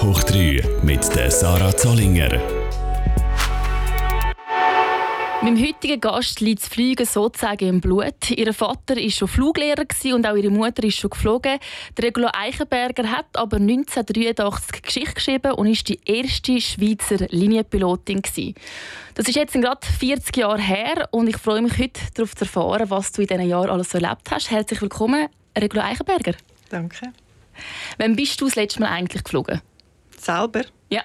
Top hoch 3 mit der Sarah Zollinger. Meinem heutigen Gast liegt das Fliegen sozusagen im Blut. Ihr Vater war schon Fluglehrer und auch ihre Mutter ist schon geflogen. Der Regula Eichenberger hat aber 1983 Geschichte geschrieben und ist die erste Schweizer Linienpilotin. Das ist jetzt gerade 40 Jahre her und ich freue mich heute darauf zu erfahren, was du in diesen Jahren alles so erlebt hast. Herzlich willkommen, Regula Eichenberger. Danke. Wann bist du das letzte Mal eigentlich geflogen? Selber? Ja.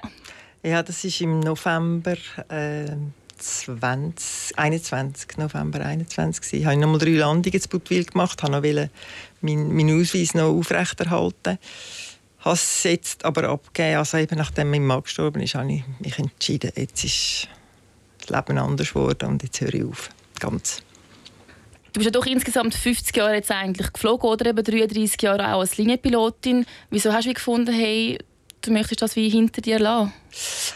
Ja, das ist im November. Äh 20, 21, November 21 gewesen. Habe ich nochmal drei Landungen in Budwil gemacht, habe noch meinen, meinen Ausweis noch aufrechterhalten. Habe es jetzt aber abgegeben, also eben nachdem mein Mann gestorben ist, habe ich mich entschieden, jetzt ist das Leben anders geworden und jetzt höre ich auf. Ganz. Du bist ja doch insgesamt 50 Jahre jetzt eigentlich geflogen oder eben 33 Jahre auch als Linienpilotin. Wieso hast du gefunden, hey, du möchtest das wie hinter dir lassen?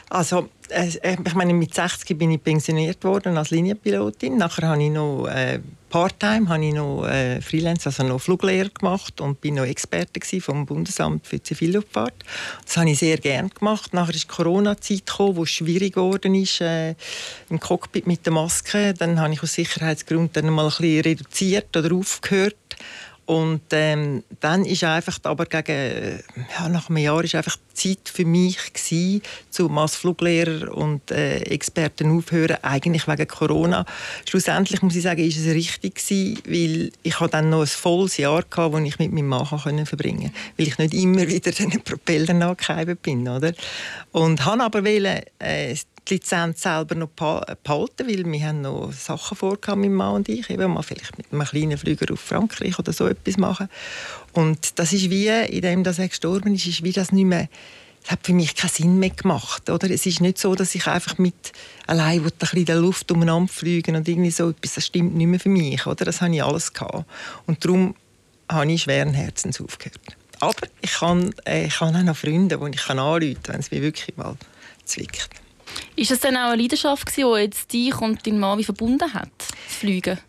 Also, äh, ich meine, mit 60 bin ich pensioniert worden als Linienpilotin. Nachher habe ich noch äh, Part-time, habe ich noch äh, Freelance, also noch Fluglehrer gemacht und bin noch Experte vom Bundesamt für Zivilluftfahrt. Das habe ich sehr gerne gemacht. Nachher ist die Corona-Zeit gekommen, wo es schwierig geworden ist äh, im Cockpit mit der Maske. Dann habe ich aus Sicherheitsgründen dann mal ein bisschen reduziert oder aufgehört und ähm, dann ist einfach aber gegen, ja, nach einem Jahr ist einfach Zeit für mich gewesen, zum als Fluglehrer und äh, Experten aufhören, eigentlich wegen Corona. Schlussendlich muss ich sagen, ist es richtig gewesen, weil ich hatte dann noch ein volles Jahr gehabt, das ich mit meinem Mann können verbringen, weil ich nicht immer wieder den Propeller nachgehauen bin, oder? Und habe aber wollen, äh, die Lizenz selber noch behalten, weil wir haben noch Sachen vor, mein Mann und ich, eben mal vielleicht mit einem kleinen Flüger auf Frankreich oder so etwas machen. Und das ist wie, indem er gestorben ist, ist wie das nicht mehr das hat für mich keinen Sinn mehr gemacht. Oder? Es ist nicht so, dass ich einfach mit allein ein bisschen in der Luft umeinander fliegen und irgendwie so etwas, das stimmt nicht mehr für mich. Oder? Das habe ich alles gehabt. Und darum habe ich schweren Herzens aufgehört. Aber ich kann, äh, ich habe auch noch Freunde, die ich anrufen kann, wenn es mich wirklich mal zwickt. Ist das dann auch eine Leidenschaft, die jetzt dich und deinen Mann verbunden hat, das Fliegen?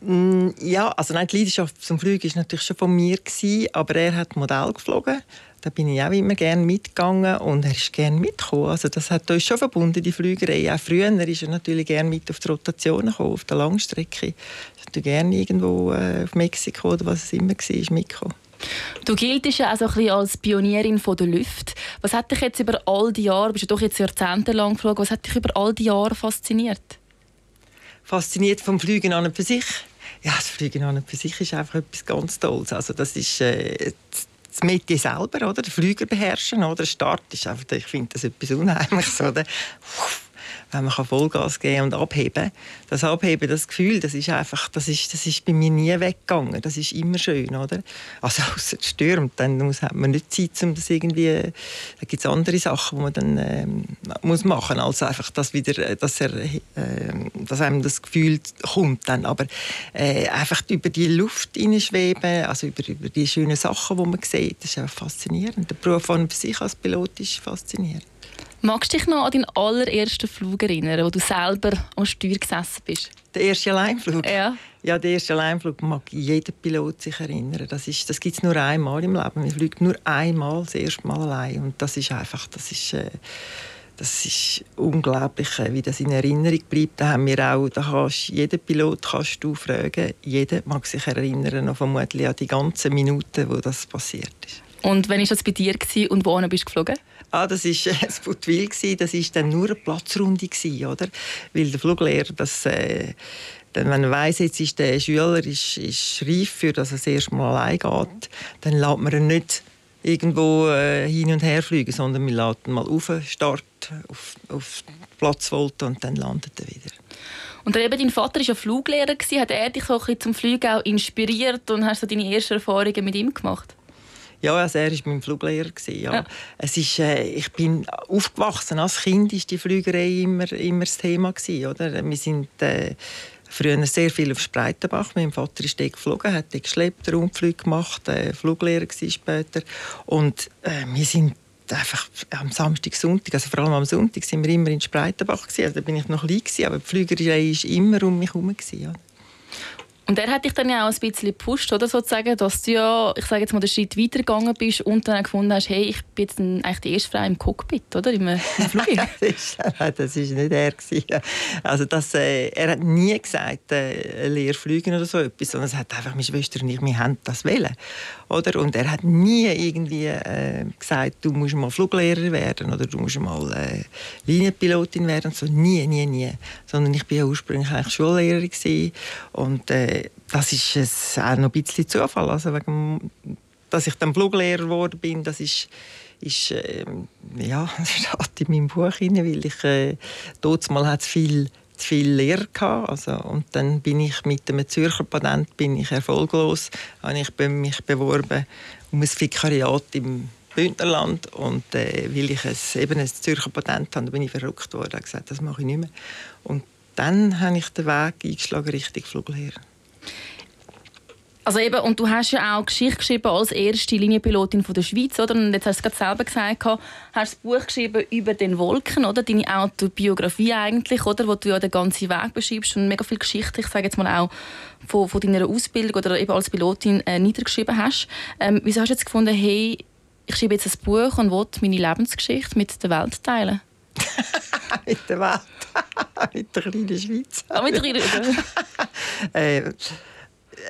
Mm, ja, also nein, die Leidenschaft zum Fliegen war natürlich schon von mir, gewesen, aber er hat Modell geflogen. Da bin ich auch immer gerne mitgegangen und er ist gerne mitgekommen. Also das hat uns schon verbunden, die Flügerei. Auch früher ist er natürlich gerne mit auf die Rotation gekommen, auf der Langstrecke. Er ist gerne irgendwo äh, auf Mexiko oder was es immer war, mitgekommen. Du giltest ja auch so ein bisschen als Pionierin von der Luft. Was hat dich jetzt über all die Jahre, bist du doch jetzt jahrzehntelang geflogen, was hat dich über all die Jahre fasziniert? Fasziniert vom Fliegen an und für sich? Ja, das Fliegen an und für sich ist einfach etwas ganz Tolles. Also das ist äh, das Metier selber, oder? Der Flüger beherrschen, oder? Der Start ist einfach, ich finde das etwas Unheimliches, oder? Wenn man Vollgas geben und abheben Das Abheben, das Gefühl, das ist einfach, das ist, das ist bei mir nie weggegangen. Das ist immer schön, oder? Also außer es stürmt, dann muss, hat man nicht Zeit, um das irgendwie, da gibt es andere Sachen, die man dann ähm, muss machen, als einfach, dass wieder, dass er, äh, dass einem das Gefühl kommt dann. Aber äh, einfach über die Luft schweben, also über, über die schönen Sachen, die man sieht, das ist einfach faszinierend. Der Beruf an sich als Pilot ist faszinierend. Magst du dich noch an deinen allerersten Flug erinnern, wo du selber am Steuer gesessen bist? Der erste Alleinflug? Ja. Ja, der erste Alleinflug mag jeder Pilot sich erinnern. Das, das gibt es nur einmal im Leben. Man fliegt nur einmal das erste Mal allein. Und das ist einfach, das ist, äh, das ist unglaublich, äh, wie das in Erinnerung bleibt. Da haben wir auch, da kannst, jeden Pilot kannst du fragen. Jeder mag sich erinnern, noch vermutlich an die ganzen Minuten, wo das passiert ist. Und wann war das bei dir und wo bist du geflogen? Ah, das war äh, das Budwil. Das war dann nur eine Platzrunde, oder? Weil der Fluglehrer, das, äh, wenn man weiss, jetzt ist der Schüler ist, ist reif für, dass er das erste Mal allein geht, dann lässt man ihn nicht irgendwo äh, hin und her fliegen, sondern wir ihn mal auf Start, auf, auf Platzvolte und dann landet er wieder. Und eben, dein Vater war ja Fluglehrer. Hat er dich so ein zum Fliegen auch inspiriert und hast du deine ersten Erfahrungen mit ihm gemacht? Ja, also er war mein Fluglehrer. Ja. ja. Es ist, äh, ich bin aufgewachsen. Als Kind war die Flügerei immer, immer das Thema. Gewesen, oder? Wir sind äh, früher sehr viel auf Spreitenbach. Mein Vater ist dort geflogen, hat dort geschleppt, Rundflug gemacht, äh, Fluglehrer war später. Und äh, wir sind einfach am Samstag, Sonntag, also vor allem am Sonntag, sind wir immer in Spreitenbach gewesen. Also da bin ich noch klein gewesen, aber die Flügerei war immer um mich herum. Ja. Und er hat dich dann ja auch ein bisschen gepusht, oder sozusagen, dass du ja, ich sage jetzt mal, den Schritt weitergegangen bist und dann gefunden hast, hey, ich bin jetzt eigentlich die erste Frau im Cockpit, oder? Im, im Flug. das, ist nicht er gewesen. Also das, äh, er hat nie gesagt, äh, Lehrflügen oder so etwas, sondern es hat einfach meine Schwester und ich, wir haben das wollen, oder? Und er hat nie irgendwie äh, gesagt, du musst mal Fluglehrer werden oder du musst mal äh, Linienpilotin werden, so nie, nie, nie. Sondern ich bin ja ursprünglich eigentlich Schullehrerin gewesen. und äh, das ist auch noch ein bisschen Zufall, also wegen, dass ich dann Fluglehrer geworden bin, das ist ist äh, ja steht in meinem Buch rein, weil ich äh, dort mal hat viel zu viel Lehrer gehabt. Also, und dann bin ich mit einem Zürcher Patent bin ich erfolglos. Habe ich mich beworben um ein Vikariat im Bündnerland und äh, weil ich es, eben ein Zürcher Patent habe, bin ich verrückt worden. Habe gesagt, das mache ich nicht mehr. Und dann habe ich den Weg eingeschlagen Richtung Fluglehrer. Also eben, und du hast ja auch Geschichte geschrieben als erste Linienpilotin von der Schweiz, oder? Und jetzt hast du es gerade selber gesagt, hast das Buch geschrieben über den Wolken, oder? Deine Autobiografie eigentlich, oder? Wo du ja den ganzen Weg beschreibst und mega viel Geschichte, ich sage jetzt mal auch von, von deiner Ausbildung oder eben als Pilotin äh, niedergeschrieben hast. Ähm, wieso hast du jetzt gefunden, hey, ich schreibe jetzt ein Buch und will meine Lebensgeschichte mit der Welt teilen? mit der Welt? mit der kleinen Schweiz? Ah, mit der kleinen äh,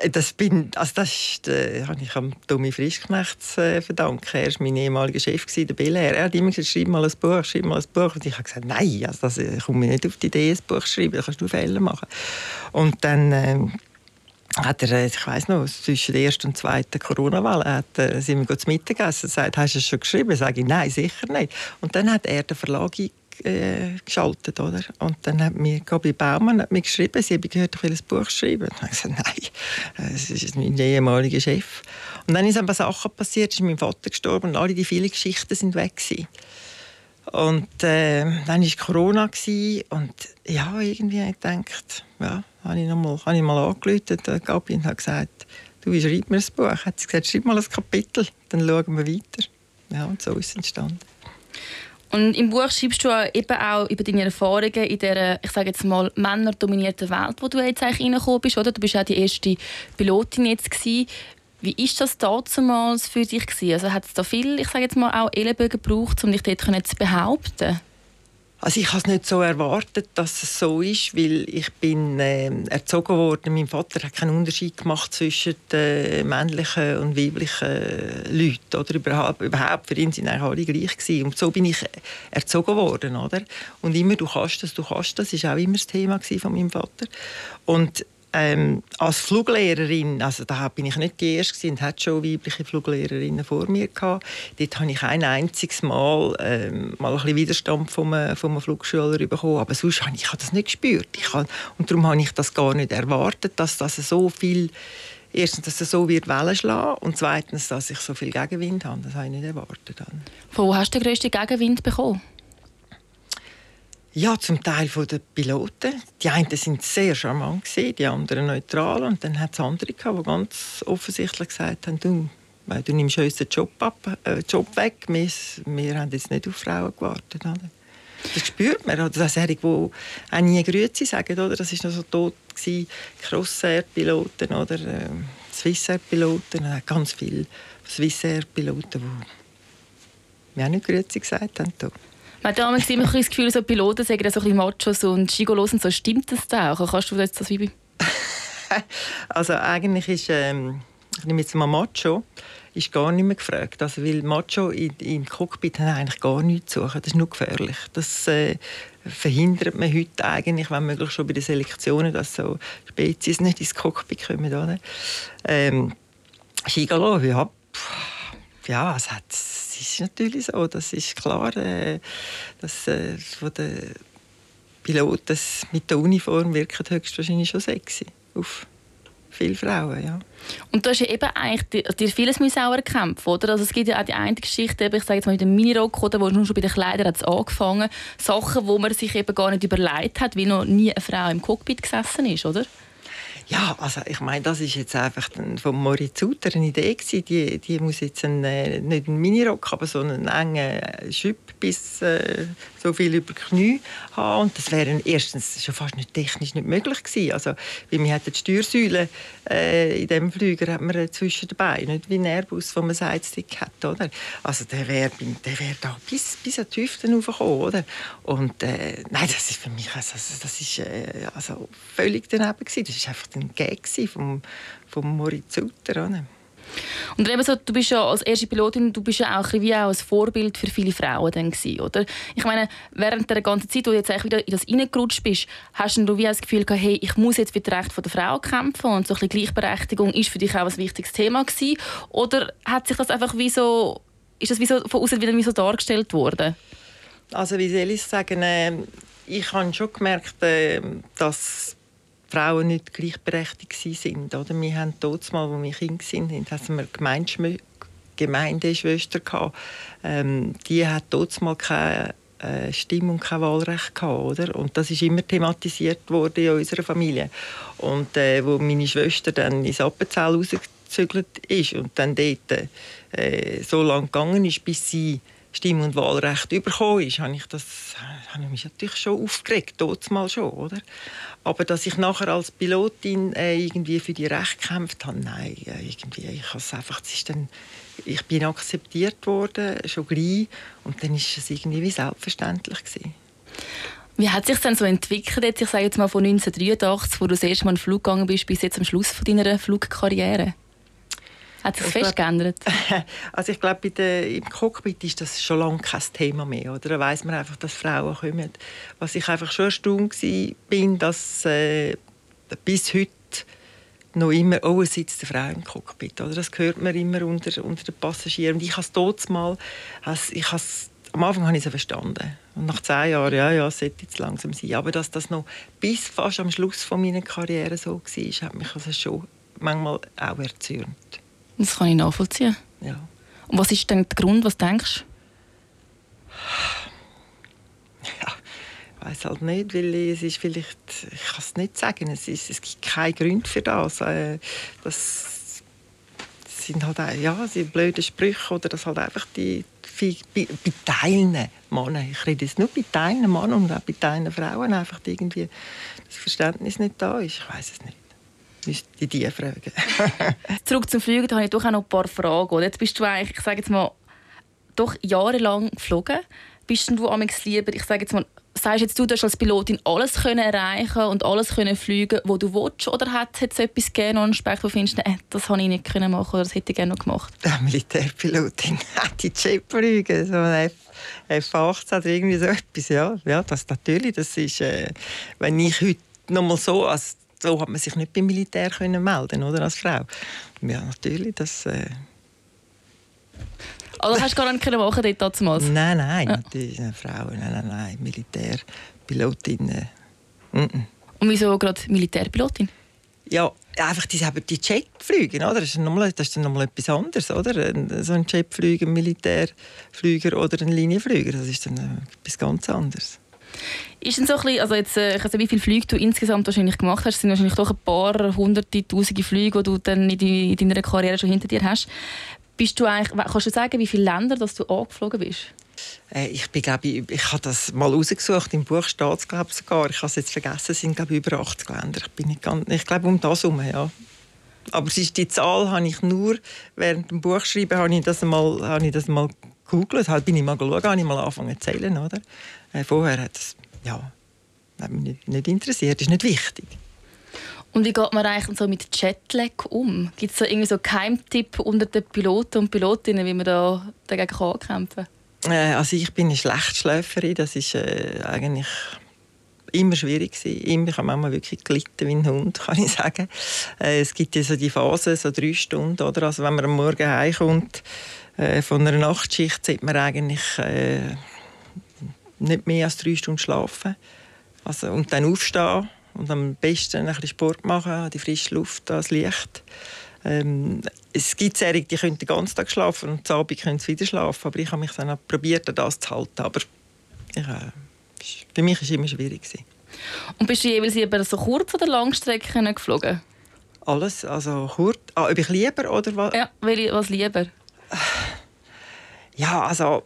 äh, das bin, also das ist, äh, habe ich am Tommy Frischknecht äh, verdanken. Er war mein ehemaliger Chef, der Belair. Er hat immer gesagt, schreib mal ein Buch, schreib mal ein Buch. Und ich habe gesagt, nein, also das, ich komme nicht auf die Idee, ein Buch zu schreiben, da kannst du Fehler machen. Und dann... Äh, hat er, äh, ich weiß noch, zwischen der ersten und zweiten Corona-Welle hat, äh, sind wir zu Mittagessen und gesagt, hast du es schon geschrieben? Sage ich, nein, sicher nicht. Und dann hat er den Verlag äh, geschaltet, oder? Und dann hat mir Gabi Baumann hat mir geschrieben, sie habe gehört, ich will ein Buch schreiben. Und ich gesagt, nein, das ist mein ehemaliger Chef. Und dann sind aber Sachen passiert, ist mein Vater gestorben und alle die vielen Geschichten sind weg gewesen. Und äh, dann war Corona und ja, irgendwie habe ich gedacht, ja, habe ich, mal, habe ich mal angerufen, äh, Gabi, und habe gesagt, du schreib mir ein Buch. Hat sie gesagt, schreib mal ein Kapitel, dann schauen wir weiter. Ja, und so ist es entstanden. Und im Buch schreibst du eben auch über deine Erfahrungen in dieser, ich sage jetzt mal, männerdominierten Welt, wo du jetzt eigentlich reingekommen bist, oder? Du bist ja die erste Pilotin jetzt gewesen. Wie ist das damals für dich gewesen? Also hat es da viel, ich sage jetzt mal, auch Ellenbögen gebraucht, um dich dort zu behaupten? Also ich habe es nicht so erwartet, dass es so ist, weil ich bin äh, erzogen worden. Mein Vater hat keinen Unterschied gemacht zwischen äh, männlichen und weiblichen Leuten oder überhaupt, überhaupt. Für ihn sind alle gleich gewesen. Und so bin ich erzogen worden, oder? Und immer du kannst das, du kannst das, ist auch immer das Thema von meinem Vater. Und ähm, als Fluglehrerin, also da bin ich nicht die Erste und hatte schon weibliche Fluglehrerinnen vor mir gehabt. Dort habe ich ein einziges Mal ähm, mal ein bisschen Widerstand vom, vom Flugschüler bekommen, aber sonst habe ich, ich habe das nicht gespürt. Ich habe, und darum habe ich das gar nicht erwartet, dass das so viel Erstens, dass es so wird Wellen schlagen und zweitens, dass ich so viel Gegenwind habe. Das habe ich nicht erwartet. Von wo hast du den grössten Gegenwind bekommen? Ja, zum Teil von den Piloten. Die einen sind sehr charmant die anderen neutral und dann hat es andere gehabt, die ganz offensichtlich gesagt haben, du, du nimmst uns den Job, ab, äh, Job weg, wir, wir haben jetzt nicht auf Frauen gewartet. Oder? Das spürt man. Oder das Serie, die auch nie Grüezi sagen, oder? das war noch so tot. Crossair-Piloten oder äh, Swissair-Piloten, ganz viele Swissair-Piloten, die mir auch nicht Grüezi gesagt haben. Man hat damals immer das Gefühl, so Piloten sagen so ein Machos und Gigolos und so. Stimmt das da auch? Kannst du jetzt das wie Also eigentlich ist, ähm, ich nehme jetzt mal Macho, ist gar nicht mehr gefragt. Also, weil Macho in, im Cockpit haben eigentlich gar nichts zu suchen. Das ist nur gefährlich. Das äh, verhindert man heute eigentlich, wenn möglich schon bei den Selektionen, dass so Spezies nicht ins Cockpit kommen. Oder? Ähm, Gigolo, ja, ja, es hat das ist natürlich so. Das ist klar, äh, dass äh, von den Piloten mit der Uniform wirken höchstwahrscheinlich schon sexy auf viele Frauen, ja. Und du hast ja eben eigentlich dir vieles müssen auch erkämpfen, oder? Also es gibt ja auch die eine Geschichte, ich sage jetzt mal mit dem Minirock, oder, wo schon bei den Kleidern hat es angefangen, Sachen, wo man sich eben gar nicht überlegt hat, wie noch nie eine Frau im Cockpit gesessen ist, oder? Ja, also ich meine, das ist jetzt einfach von Moritz Suter eine Idee gewesen. Die, die muss jetzt einen, äh, nicht einen Minirock, aber so einen engen Schüpp bis äh, so viel über Knie haben. Und das wäre erstens schon fast nicht technisch nicht möglich gewesen. Also, weil wir hatten die Steuersäule äh, in diesem Flüger hat man zwischen den Beinen, nicht wie ein Airbus, wo man Sidestick hat, oder? Also der wäre der wär da bis, bis an die Hüften raufgekommen, oder? Und äh, nein, das ist für mich also, das ist, äh, also völlig daneben gewesen. Das ist einfach ein Gag vom, vom Moritz Sutter, oder? Und eben so, du bist ja als erste Pilotin, du bist ja auch wie auch ein Vorbild für viele Frauen dann gewesen, oder? Ich meine, während der ganzen Zeit, wo du jetzt wieder in das reingerutscht bist, hast du wie das Gefühl gehabt, hey, ich muss jetzt für das Recht der Frau kämpfen und so ein Gleichberechtigung ist für dich auch ein wichtiges Thema gewesen? Oder hat sich das einfach wie so, ist das wie so von außen wieder wie so dargestellt worden? Also wie soll ich sagen, äh, ich habe schon gemerkt, äh, dass Frauen nicht gleichberechtigt sind. Oder? Wir haben mal, wo wir Kinder sind, hatten wir Gemeinschm Gemeindeschwester gehabt. Ähm, die hat mal keine äh, Stimme und kein Wahlrecht gehabt, oder? Und das ist immer thematisiert worden in unserer Familie. Und äh, wo meine Schwester dann ins Appenzell rausgezügelt ist und dann dort äh, so lange gegangen ist, bis sie Stimm- und Wahlrecht bekommen ist, habe ich, das, habe ich mich natürlich schon aufgeregt, dort mal schon, oder? Aber dass ich nachher als Pilotin äh, irgendwie für die Rechte gekämpft habe, nein, äh, irgendwie, ich habe einfach, ist dann, ich bin akzeptiert worden, schon gleich, und dann ist es irgendwie wie selbstverständlich gewesen. Wie hat sich denn so entwickelt, ich sage jetzt mal von 1983, wo du das erste Mal in den Flug gegangen bist, bis jetzt am Schluss von deiner Flugkarriere? Hat sich fest geändert? Also ich glaube, im Cockpit ist das schon lange kein Thema mehr. Oder? Da weiss man einfach, dass Frauen kommen. Was ich einfach schon erstaunt bin, dass äh, bis heute noch immer, oh, es sitzt eine Frau im Cockpit. Oder? Das hört man immer unter, unter den Passagieren. Und ich habe es mal, ich am Anfang habe ich es verstanden. Und nach zehn Jahren, ja, ja, es sollte jetzt langsam sein. Aber dass das noch bis fast am Schluss von meiner Karriere so war, hat mich also schon manchmal auch erzürnt. Das kann ich nachvollziehen. Ja. Und was ist denn der Grund, was denkst Ja, ich weiß halt nicht, weil es ist vielleicht, ich kann es nicht sagen, es, ist, es gibt keinen Grund für das. Äh, das sind halt auch, ja, sind blöde Sprüche oder das halt einfach die, bei, bei Teilen Männern, ich rede jetzt nur bei Teilen Männern und auch bei Teilen Frauen einfach irgendwie das Verständnis nicht da ist. Ich weiß es nicht müsste die fragen. Zurück zum Fliegen, da habe ich doch auch noch ein paar Fragen. Jetzt bist du eigentlich, ich sage jetzt mal, doch jahrelang geflogen. Bist du amigs lieber, ich sage jetzt mal, sagst jetzt du, du hast als Pilotin alles können erreichen und alles können fliegen, wo du willst, oder hat es etwas gegeben, einen Aspekt, wo du findest, äh, das habe ich nicht können machen oder das hätte ich gerne noch gemacht? Der Militärpilotin hat die Jet fliegen, so ein F 18 oder irgendwie so etwas, ja, ja das natürlich, das ist, äh, wenn ich heute noch mal so als so hat man sich nicht beim Militär können melden oder als Frau. Ja, natürlich, das... Äh also hast du gar nicht machen dort damals? Nein, nein, ja. natürlich eine Frau, nein, nein, nein, Militär, Pilotin. Äh, mm Und wieso gerade Militärpilotin? Ja, einfach die, die Jetflüge, oder? Das ist, nochmal, das ist dann nochmal etwas anderes, oder? So ein Jetflüger, ein Militärflüger oder ein Linienflüger, das ist dann äh, etwas ganz anderes. Ist so bisschen, also jetzt, äh, ich weiß nicht, wie viele Flüge du insgesamt wahrscheinlich gemacht hast, es sind wahrscheinlich doch ein paar hunderte, tausende Flüge, die du dann in, deiner Karriere schon hinter dir hast. Bist du eigentlich, kannst du sagen, wie viele Länder dass du angeflogen bist? Äh, ich bin, glaube ich, ich habe das mal rausgesucht, im Buch steht es glaube sogar, ich habe es jetzt vergessen, es sind glaube ich, über 80 Länder. Ich, bin nicht ganz, ich glaube um das herum, ja. Aber ist, die Zahl habe ich nur während dem Buchschreiben habe ich das mal, habe ich das mal gegoogelt, halt bin ich mal geschaut, habe ich mal angefangen zu zählen, oder? Äh, vorher hat es ja, hat mich nicht, nicht interessiert, ist nicht wichtig. Und wie geht man eigentlich so mit Jetlag um? Gibt es so irgendwie so Keimtipp unter den Piloten und Pilotinnen, wie man da dagegen ankämpfen kann? Äh, also ich bin eine Schlechtschläferin, das ist äh, eigentlich immer schwierig gewesen. Immer, ich habe manchmal wirklich gelitten wie ein Hund, kann ich sagen. Äh, es gibt ja so die Phase, so drei Stunden, oder? Also wenn man am Morgen heimkommt äh, von einer Nachtschicht, sollte man eigentlich äh, nicht mehr als drei Stunden schlafen. Also, und dann aufstehen und am besten ein bisschen Sport machen, die frische Luft, das Licht. Ähm, es gibt Serien, die können den ganzen Tag schlafen und am Abend können sie wieder schlafen. Aber ich habe mich dann auch probiert, das zu halten. Aber ich, äh, für mich war es immer schwierig. Und bist du jeweils über so Kurz- oder Langstrecken geflogen? Alles, also kurz. Ah, ob ich lieber oder was? Ja, was lieber? Ja, also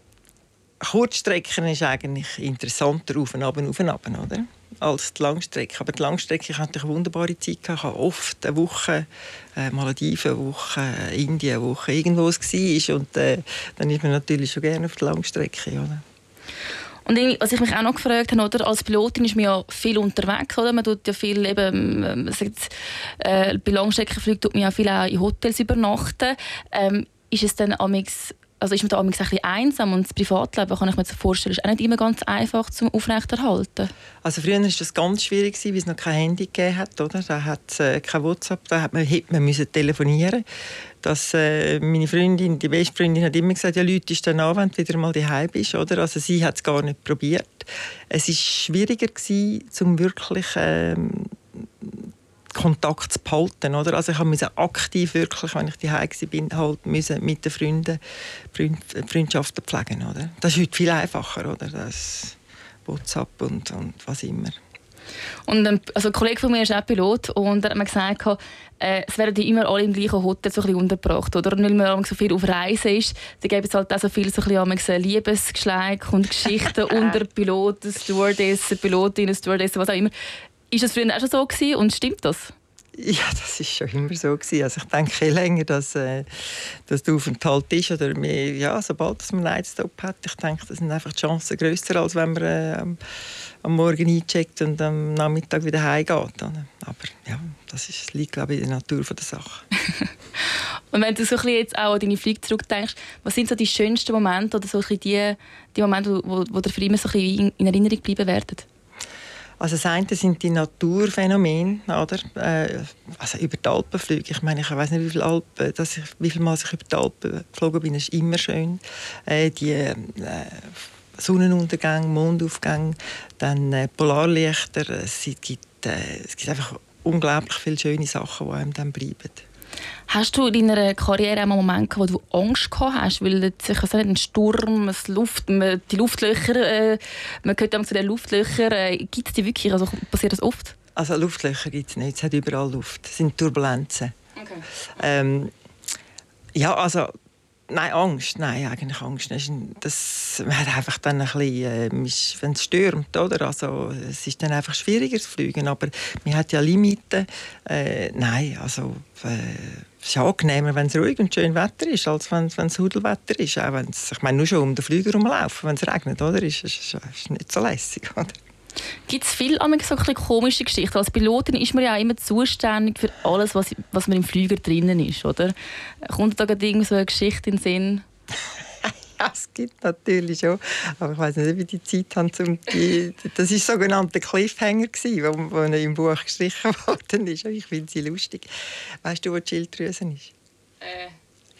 Kurzstrecken ist eigentlich interessanter auf und ab auf und ab, oder? als die Langstrecke. Aber die Langstrecke hatte eine wunderbare Zeit. Ich hatte oft eine Woche äh, Malediven, eine Woche äh, Indien, eine Woche irgendwo es war. Und äh, dann ist man natürlich schon gerne auf der Langstrecke. Oder? Und was ich mich auch noch gefragt habe, oder, als Pilotin ist man ja viel unterwegs, oder? Man tut ja viel eben, ähm, sagt, äh, bei Langstreckenflügen tut man ja viel auch in Hotels übernachten. Ähm, ist es dann amix also ist man da ein bisschen einsam und das Privatleben, kann ich mir vorstellen, ist auch nicht immer ganz einfach zum Aufrechterhalten. Also früher war das ganz schwierig, weil es noch kein Handy gegeben hat, oder? Da hat es äh, kein WhatsApp, da hat man, hätte man müssen telefonieren dass äh, meine Freundin, die beste Freundin, hat immer gesagt, ja, Leute ist dann an, wenn du wieder mal daheim bist, oder? Also sie hat es gar nicht probiert. Es war schwieriger gewesen, um wirklich ähm, Kontakt zu behalten. Oder? Also ich musste aktiv, wirklich, wenn ich daheim war, halt müssen mit den Freunden Freund, Freundschaften pflegen. Oder? Das ist heute viel einfacher, oder? Das WhatsApp und, und was immer. Und ein, also ein Kollege von mir ist auch Pilot und er hat mir gesagt, äh, es werden die immer alle im gleichen Hotel so ein untergebracht. Oder? Und weil man so viel auf Reise ist, dann gibt es halt auch so viel so ein bisschen Liebesgeschleik und Geschichten unter Piloten, Stewardessen, Pilotinnen, Stewardessen, was auch immer. Ist das früher auch schon so gewesen und stimmt das? Ja, das ist schon immer so gewesen. Also ich denke, je länger dass, äh, dass der Aufenthalt ist oder mehr, ja, sobald man einen Nightstop hat, ich denke, das sind einfach die Chancen grösser, als wenn man äh, am Morgen eincheckt und am Nachmittag wieder heimgeht. Aber ja, das ist, liegt glaube ich in der Natur der Sache. und wenn du so jetzt auch an deine Flüge zurückdenkst, was sind so die schönsten Momente oder so die, die Momente, wo, wo dir für immer so in Erinnerung bleiben werden? Also das eine sind die Naturphänomene, oder? Äh, also über die Alpenflüge. Ich meine, ich weiß nicht, wie viele Alpen, dass ich, wie viel Mal ich über die Alpen geflogen bin, ist immer schön. Äh, die äh, Sonnenuntergänge, Mondaufgänge, dann äh, Polarlichter. Es gibt, es gibt einfach unglaublich viele schöne Sachen, die einem dann bleiben. Hast du in deiner Karriere einen Moment gehabt, wo du Angst gehabt hast, weil sich also ein Sturm, das Luft, die Luftlöcher, äh, man hört zu den Luftlöchern, äh, gibt es die wirklich? Also passiert das oft? Also Luftlöcher gibt es nicht, es hat überall Luft, es sind Turbulenzen. Okay. Ähm, ja, also Nein, Angst. Nein, eigentlich Angst. Das, man hat einfach dann ein bisschen, äh, wenn es stürmt, oder? Also, es ist dann einfach schwieriger zu fliegen, aber man hat ja Limiten. Äh, nein, also äh, es ist angenehmer, wenn es ruhig und schön Wetter ist, als wenn, es Hudelwetter ist. Auch wenn's, ich meine, nur schon um den Flüger rumlaufen, wenn es regnet, oder? Ist, ist, ist nicht so lässig, oder? Gibt es viele so komische Geschichten? Als Pilotin ist man ja immer zuständig für alles, was, was man im Flüger drinnen ist, oder? Kommt da gerade so eine Geschichte in den Sinn? ja, es gibt natürlich schon. Aber ich weiß nicht, wie die Zeit haben. Zum, die, das war sogenannte Cliffhanger, wo, wo im Buch gestrichen worden ist. Ich finde sie lustig. Weißt du, wo die Schilddrüse ist? Äh.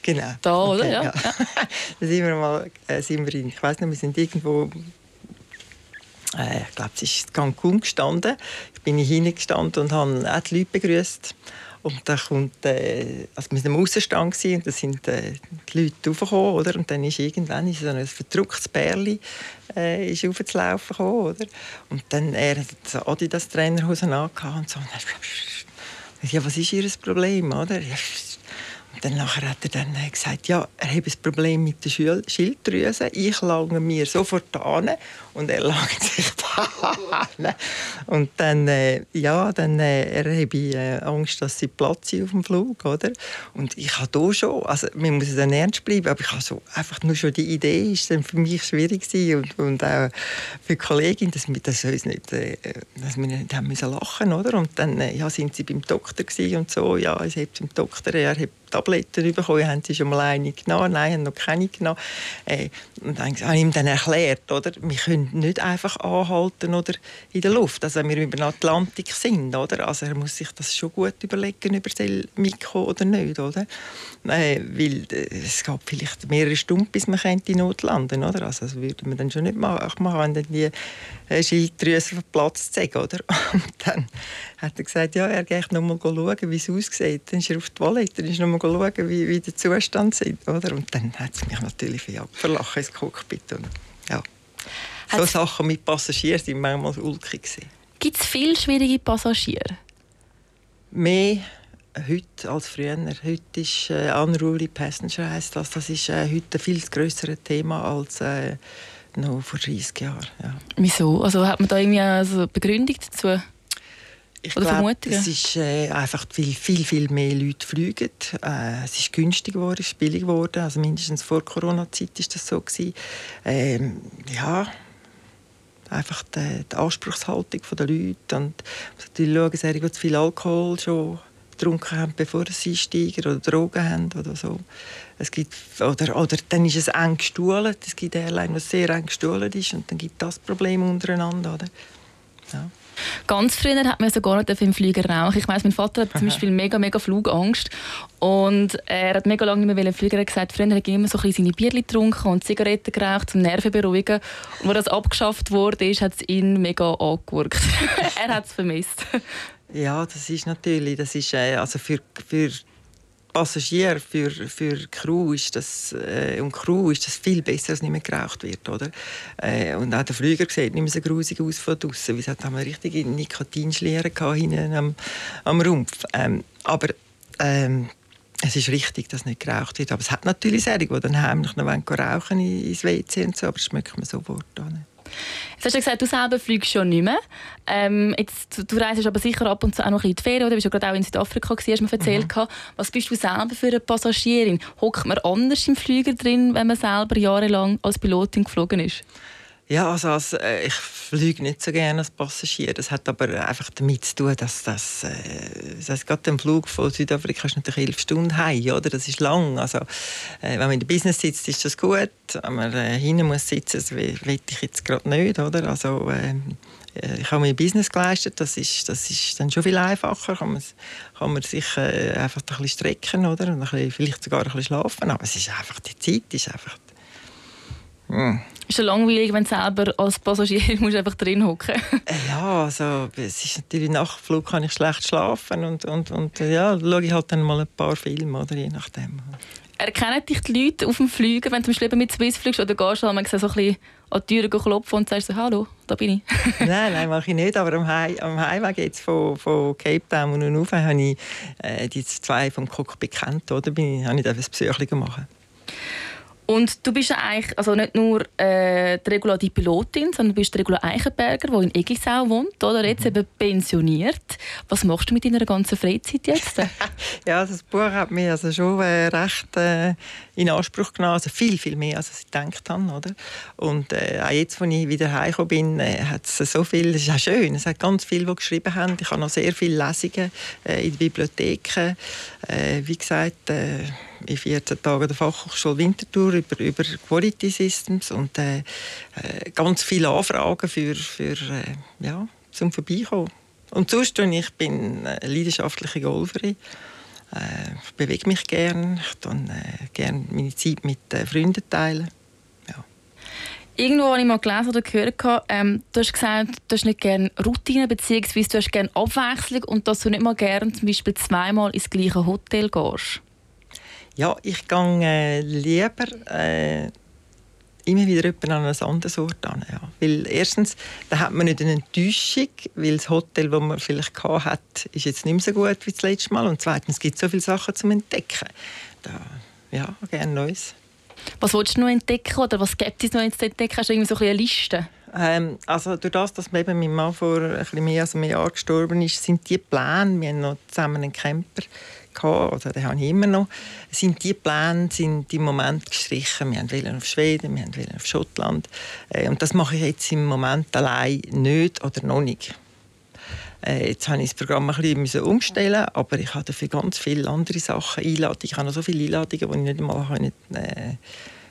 Genau. Da, okay, oder? Ja. ja. da sind wir mal, äh, sind wir in, ich weiß nicht, wir sind irgendwo äh, ich glaube, es ist Cancun gestanden. Ich bin hineingestanden und habe auch die Leute begrüßt. Und dann kommt, äh, also wir waren am Aussenstand und da sind äh, die Leute raufgekommen, oder? Und dann ist irgendwann ist so ein verdrucktes Bärli äh, ist aufzulaufen gekommen, oder? Und dann er hat so Adidas Trainerhosen angehabt und so. Ja, was ist ihr Problem, oder? Ja, dann nachher hat er dann gesagt, ja, er habe ein Problem mit der Schilddrüse. Ich lange mir sofort an und er langt sich an. Und dann, äh, ja, dann äh, er habe äh, Angst, dass sie platzen auf dem Flug, oder? Und ich habe da schon, also man muss dann ernst bleiben, aber ich habe so einfach nur schon die Idee, ist dann für mich schwierig und, und auch für die Kollegin, dass wir das uns nicht, äh, dass wir nicht haben müssen lachen, oder? Und dann, äh, ja, sind sie beim Doktor und so, ja, es hat zum Doktor, er hat Tabletten bekommen, haben sie schon mal eine genommen, nein, haben noch keine genommen. Äh, und dann habe ich ihm dann erklärt, oder, wir können nicht einfach anhalten oder? In der Luft, also wenn wir über den Atlantik sind, oder, also er muss sich das schon gut überlegen, über das Mikro oder nicht, oder, äh, weil äh, es geht vielleicht mehrere Stunden, bis man in Not landen, oder, also das würde man dann schon nicht machen, wenn dann die äh, Schilddrüse verplatzt sind, oder, und dann hat er gesagt, ja, er geht noch mal schauen, wie es aussieht, dann ist er auf die Toilette, dann ist noch mal schauen, wie, wie der Zustand ist, oder, und dann hat es mich natürlich verlachen ins Cockpit, und, ja. So Sachen mit Passagieren sind manchmal ulkig. Gibt es viele schwierige Passagiere? Mehr heute als früher. Heute ist äh, Unruly Passenger heisst das. Das ist äh, heute ein viel grösseres Thema als äh, noch vor 30 Jahren. Ja. Wieso? Also hat man da irgendwie eine Begründung dazu? Ich glaube, es ist äh, einfach, weil viel, viel mehr Leute fliegen. Äh, es ist günstig geworden, es ist billig geworden. Also mindestens vor Corona-Zeit war das so. Gewesen. Ähm, ja, einfach die, die Anspruchshaltung der Leute. Und natürlich schauen, sehr gut viel Alkohol schon getrunken haben, bevor sie einsteigen oder Drogen haben oder so. Es gibt, oder, oder dann ist es eng gestuhlt. Es gibt Airline, was sehr eng gestuhlt ist und dann gibt das Problem untereinander. Oder? Ja. Ganz früher hat man sogar nicht im Flieger rauchen. Ich weiß, mein Vater hat zum Beispiel mega, mega Flugangst und er hat mega lange nicht mehr fliegen. Er hat gesagt, früher hat er immer so ein seine Bierchen getrunken und Zigaretten geraucht, um Nerven beruhigen. Und als das abgeschafft wurde, hat es ihn mega angewirkt. er hat es vermisst. Ja, das ist natürlich, das ist äh, also für, für Passagier, für, für Crew ist das, äh, und Crew ist das viel besser, als nicht mehr geraucht wird, oder? Äh, und auch der Flüger sieht nicht mehr so grusig aus von draußen. Wir hatten richtige Nikotinschlieren hinten am, am Rumpf. Ähm, aber ähm, es ist richtig, dass nicht geraucht wird. Aber es hat natürlich Serien, die dann heimlich noch rauchen ins WC und so, aber das schmeckt man sofort auch nicht. Jetzt hast du gesagt, du selber fliegst schon nicht mehr. Ähm, jetzt, du reist aber sicher ab und zu auch noch in die Ferien, oder? Du bist ja gerade auch in Südafrika, gewesen, hast du mir erzählt. Mhm. Was bist du selber für eine Passagierin? Hockt man anders im Flüger drin, wenn man selber jahrelang als Pilotin geflogen ist? Ja, also als, äh, ich fliege nicht so gerne als Passagier. Das hat aber einfach damit zu tun, dass das, äh, das gerade der Flug von Südafrika ist natürlich elf Stunden heim, oder? Das ist lang. Also, äh, wenn man in der Business sitzt, ist das gut. Wenn man äh, hinten muss sitzen, das will ich jetzt gerade nicht, oder? Also, ähm, äh, ich habe mir Business geleistet, das ist, das ist dann schon viel einfacher, kann man, kann man sich äh, einfach ein bisschen strecken, oder? Und ein bisschen, vielleicht sogar ein bisschen schlafen, aber es ist einfach, die Zeit ist einfach... Mm ist ja langweilig, wenn du selber als Passagier musst einfach drin hocken. Äh, ja, also es ist natürlich nach dem Flug kann ich schlecht schlafen und, und, und ja, schaue ich halt dann mal ein paar Filme oder je nachdem. Erkennen dich die Leute auf dem Flügen, wenn du zum Beispiel mit Swiss fliegst oder gehst, dann so ein bisschen an die Tür klopfen und sagst so, «Hallo, da bin ich». nein, nein, mache ich nicht. Aber am, Hei am Heimweg jetzt von, von Cape Town und rauf habe ich äh, die zwei vom Cockpit kennt, oder? Bin ich, habe ich ein Besuchchen gemacht. Und du bist ja eigentlich also nicht nur äh, die Regula die Pilotin, sondern du bist die Regula Eichenberger, die in Egisau wohnt, oder jetzt mhm. eben pensioniert. Was machst du mit deiner ganzen Freizeit jetzt? ja, das Buch hat mich also schon äh, recht äh, in Anspruch genommen, also viel, viel mehr, als ich gedacht habe. Oder? Und äh, auch jetzt, als ich wieder heimgekommen bin, äh, hat es so viel, es ist auch schön, es hat ganz viele, die geschrieben haben. Ich habe noch sehr viele Lesungen äh, in den Bibliotheken. Wie gesagt, in 14 Tagen der Fachhochschule Winterthur über, über Quality Systems und äh, äh, ganz viele Anfragen für, für äh, ja, zum Vorbeikommen. Und sonst ich bin eine leidenschaftliche Golferin. Äh, ich bewege mich gerne, ich teilen äh, gerne meine Zeit mit äh, Freunden teilen. Ja. Irgendwo habe ich mal gelesen oder gehört, ähm, du hast gesagt, du hast nicht gerne Routine, beziehungsweise du hast gerne Abwechslung und dass du nicht mal gerne zum Beispiel zweimal ins gleiche Hotel gehst. Ja, ich gehe äh, lieber äh, immer wieder an einen anderes Ort an. Ja. Weil erstens, da hat man nicht eine Enttäuschung, weil das Hotel, das man vielleicht hat, ist jetzt nicht mehr so gut wie das letzte Mal. Und zweitens gibt es so viele Sachen zum Entdecken. Da, ja, gerne Neues. Was willst du noch entdecken oder was gibt es noch zu entdecken? Hast du irgendwie so eine Liste? Ähm, also durch das, dass eben mein Mann vor ein bisschen mehr als einem Jahr gestorben ist, sind die Pläne, wir haben noch zusammen einen Camper gehabt, oder den habe ich immer noch, sind die Pläne sind im Moment gestrichen. Wir wollen auf Schweden, wir wollen auf Schottland. Äh, und das mache ich jetzt im Moment allein nicht oder noch nicht. Äh, jetzt habe ich das Programm ein bisschen umstellen, aber ich habe dafür ganz viele andere Sachen Einladungen. Ich habe noch so viele Einladungen, die ich nicht einmal nicht, äh,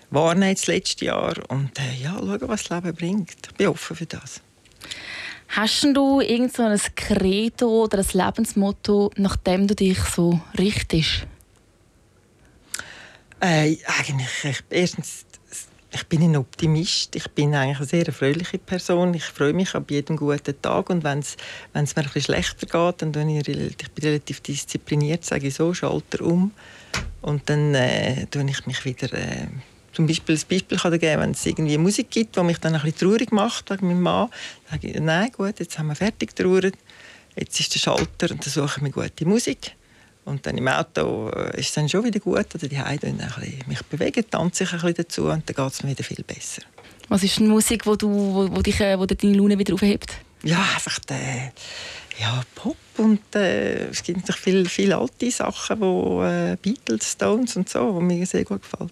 wahrnehmen das letzte Jahr. Und äh, ja, schauen, was das Leben bringt. Ich bin offen für das. Hast du irgend so ein Credo oder ein Lebensmotto, nach dem du dich so richtest? Äh, eigentlich, ich, erstens, ich bin ein Optimist. Ich bin eigentlich eine sehr fröhliche Person. Ich freue mich ab jedem guten Tag. Und wenn es mir ein bisschen schlechter geht, dann bin ich, ich bin relativ diszipliniert, sage ich so, schalte um. Und dann äh, ich mich wieder äh, zum Beispiel ein Beispiel kann geben, wenn es irgendwie Musik gibt, die mich dann ein bisschen traurig macht wegen meinem Mann, dann sage ich, nein, gut, jetzt haben wir fertig traurig, jetzt ist der Schalter und dann suche ich mir gute Musik Und dann im Auto äh, ist es dann schon wieder gut. Oder die Heide mich bewegen, tanze ich ein bisschen dazu und dann geht es mir wieder viel besser. Was ist eine Musik, wo, du, wo, wo, dich, äh, wo deine Laune wieder aufhebt? Ja, einfach der ja, Pop und äh, es gibt natürlich viele, viele alte Sachen, wo äh, Beatles, Stones und so, die mir sehr gut gefallen.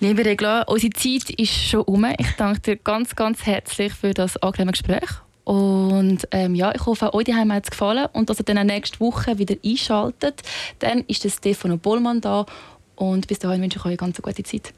Liebe Regla, unsere Zeit ist schon um. Ich danke dir ganz, ganz herzlich für das angenehme Gespräch. Und ähm, ja, ich hoffe, euch hat es gefallen und dass ihr dann nächste Woche wieder einschaltet. Dann ist der Stefano Bollmann da und bis dahin wünsche ich euch eine ganz gute Zeit.